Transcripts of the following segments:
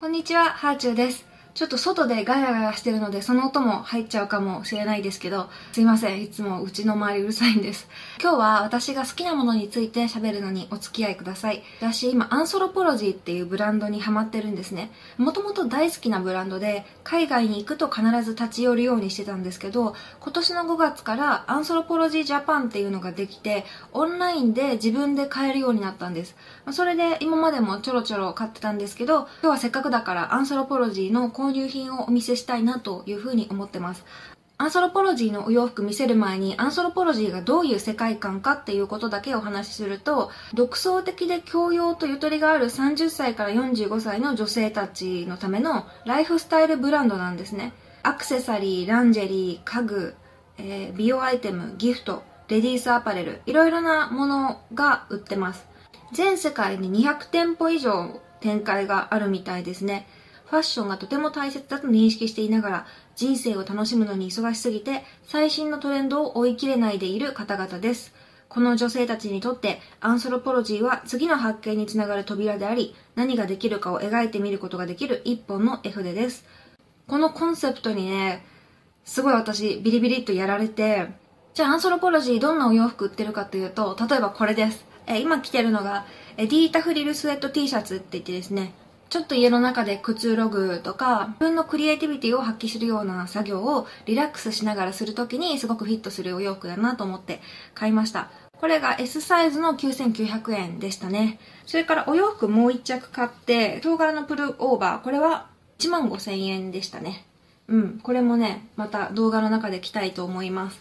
こんにちは、ハーチューです。ちょっと外でガヤガヤしてるので、その音も入っちゃうかもしれないですけど、すいません。いつもうちの周りうるさいんです。今日は私が好きなものについて喋るのにお付き合いください。私今、アンソロポロジーっていうブランドにハマってるんですね。もともと大好きなブランドで、海外に行くと必ず立ち寄るようにしてたんですけど、今年の5月からアンソロポロジージャパンっていうのができて、オンラインで自分で買えるようになったんです。それで今までもちょろちょろ買ってたんですけど、今日はせっかくだからアンソロポロジーの購入品をお見せしたいなというふうに思ってます。アンソロポロジーのお洋服見せる前に、アンソロポロジーがどういう世界観かっていうことだけお話しすると、独創的で教養とゆとりがある30歳から45歳の女性たちのためのライフスタイルブランドなんですね。アクセサリー、ランジェリー、家具、えー美容アイテム、ギフト、レディースアパレル、いろいろなものが売ってます。全世界に200店舗以上展開があるみたいですね。ファッションがとても大切だと認識していながら、人生を楽しむのに忙しすぎて、最新のトレンドを追い切れないでいる方々です。この女性たちにとって、アンソロポロジーは次の発見につながる扉であり、何ができるかを描いてみることができる一本の絵筆です。このコンセプトにね、すごい私ビリビリっとやられて、じゃあアンソロポロジーどんなお洋服売ってるかというと、例えばこれです。え今着てるのが、えディータフリルスウェット T シャツって言ってですね、ちょっと家の中でくつろぐとか、自分のクリエイティビティを発揮するような作業をリラックスしながらするときにすごくフィットするお洋服だなと思って買いました。これが S サイズの9900円でしたね。それからお洋服もう一着買って、唐辛のプルオーバー、これは1万5000円でしたね。うん、これもね、また動画の中で着たいと思います。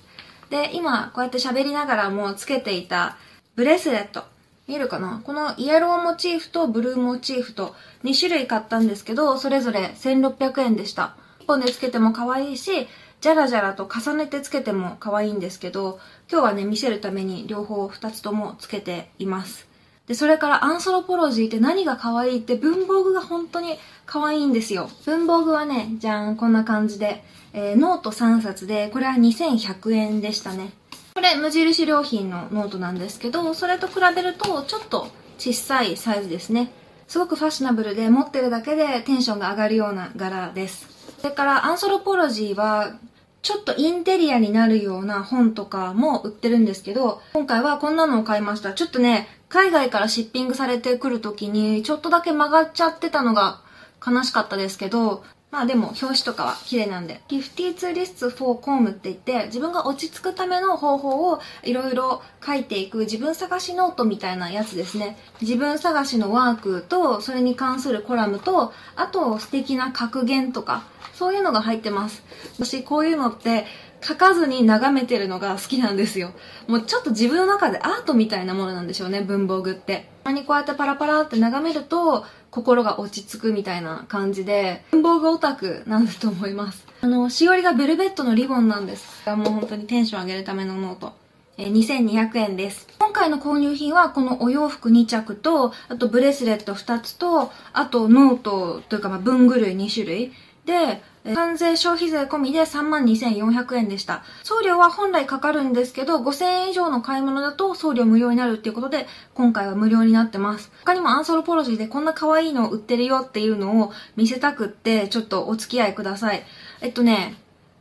で、今、こうやって喋りながらもつけていたブレスレット。見えるかな？このイエローモチーフとブルーモチーフと2種類買ったんですけど、それぞれ1600円でした。1本でつけても可愛いし、じゃらじゃらと重ねてつけても可愛いんですけど、今日はね、見せるために両方2つともつけています。で、それからアンソロポロジーって何が可愛いって文房具が本当に可愛いんですよ。文房具はね、じゃーん、こんな感じで、えーノート3冊で、これは2100円でしたね。これ無印良品のノートなんですけど、それと比べるとちょっと小さいサイズですね。すごくファッショナブルで持ってるだけでテンションが上がるような柄です。それから Anthropologie はちょっとインテリアになるような本とかも売ってるんですけど、今回はこんなのを買いました。ちょっとね、海外から shipping されてくる時にちょっとだけ曲がっちゃってたのが悲しかったですけど、まあでも表紙とかは綺麗なんで。52 Lists for Calm って言って自分が落ち着くための方法をいろいろ書いていく自分探しノートみたいなやつですね。自分探しのワークとそれに関するコラムとあと素敵な格言とかそういうのが入ってます。私こういうのって書かずに眺めてるのが好きなんですよ。もうちょっと自分の中でアートみたいなものなんでしょうね、文房具って。たまにこうやってパラパラって眺めると心が落ち着くみたいな感じで文房具オタクなんだと思います。あの、しおりがベルベットのリボンなんです。もう本当にテンション上げるためのノート。えー2200円です。今回の購入品はこのお洋服2着と、あとブレスレット2つと、あとノートというかまあ文具類2種類。で、関税消費税込みで32,400円でした。送料は本来かかるんですけど、5000円以上の買い物だと送料無料になるっていうことで、今回は無料になってます。他にもアンソロポロジーでこんな可愛いの売ってるよっていうのを見せたくって、ちょっとお付き合いください。えっとね、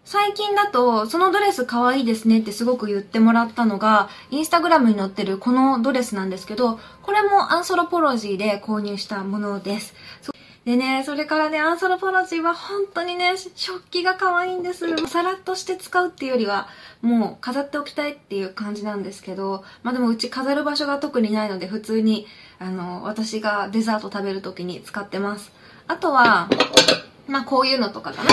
最近だと、そのドレス可愛いですねってすごく言ってもらったのが、インスタグラムに載ってるこのドレスなんですけど、これもアンソロポロジーで購入したものです。でね、それからね、アンソロポロジーは本当にね、食器が可愛いんです。さらっとして使うっていうよりは、もう飾っておきたいっていう感じなんですけど、まあでもうち飾る場所が特にないので、普通に、あの、私がデザート食べる時に使ってます。あとは、まあこういうのとかかな。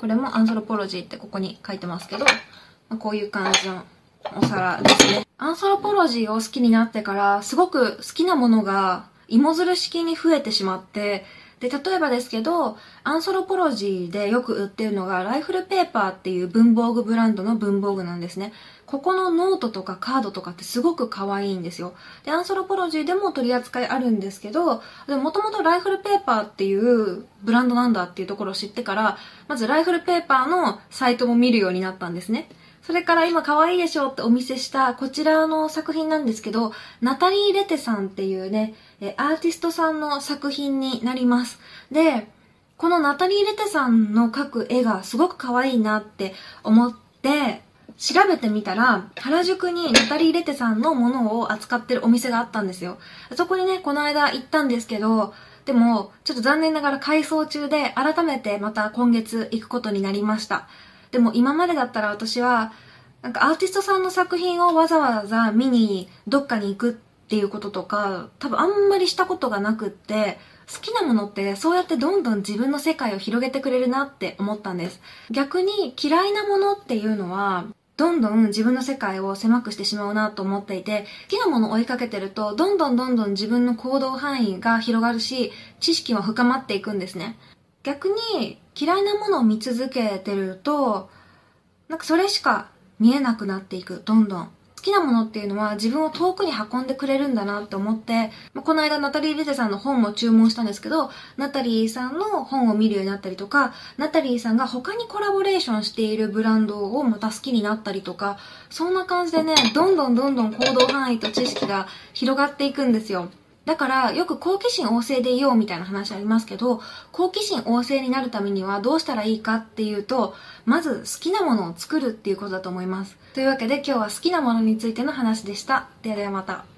これもアンソロポロジーってここに書いてますけど、まあ、こういう感じのお皿ですね。アンソロポロジーを好きになってから、すごく好きなものが芋づる式に増えてしまって、で、例えばですけど、アンソロポロジーでよく売ってるのが、ライフルペーパーっていう文房具ブランドの文房具なんですね。ここのノートとかカードとかってすごく可愛いんですよ。で、アンソロポロジーでも取り扱いあるんですけど、でもともとライフルペーパーっていうブランドなんだっていうところを知ってから、まずライフルペーパーのサイトも見るようになったんですね。それから今可愛いでしょってお見せしたこちらの作品なんですけど、ナタリー・レテさんっていうね、アーティストさんの作品になります。で、このナタリー・レテさんの描く絵がすごく可愛いなって思って、調べてみたら、原宿にナタリー・レテさんのものを扱ってるお店があったんですよ。そこにね、この間行ったんですけど、でも、ちょっと残念ながら改装中で、改めてまた今月行くことになりました。でも今までだったら私は、なんかアーティストさんの作品をわざわざ見にどっかに行くっていうこととか、多分あんまりしたことがなくって、好きなものってそうやってどんどん自分の世界を広げてくれるなって思ったんです。逆に嫌いなものっていうのは、どんどん自分の世界を狭くしてしまうなと思っていて、好きなものを追いかけてると、どんどんどんどん自分の行動範囲が広がるし、知識も深まっていくんですね。逆に嫌いなものを見続けてると、なんかそれしか見えなくなっていく、どんどん。好きなものっていうのは自分を遠くに運んでくれるんだなって思って、まあ、この間ナタリー・レテさんの本も注文したんですけど、ナタリーさんの本を見るようになったりとか、ナタリーさんが他にコラボレーションしているブランドをまた好きになったりとか、そんな感じでね、どんどんどんどん行動範囲と知識が広がっていくんですよ。だから、よく好奇心旺盛でいようみたいな話ありますけど、好奇心旺盛になるためにはどうしたらいいかっていうと、まず好きなものを作るっていうことだと思います。というわけで今日は好きなものについての話でした。ではではまた。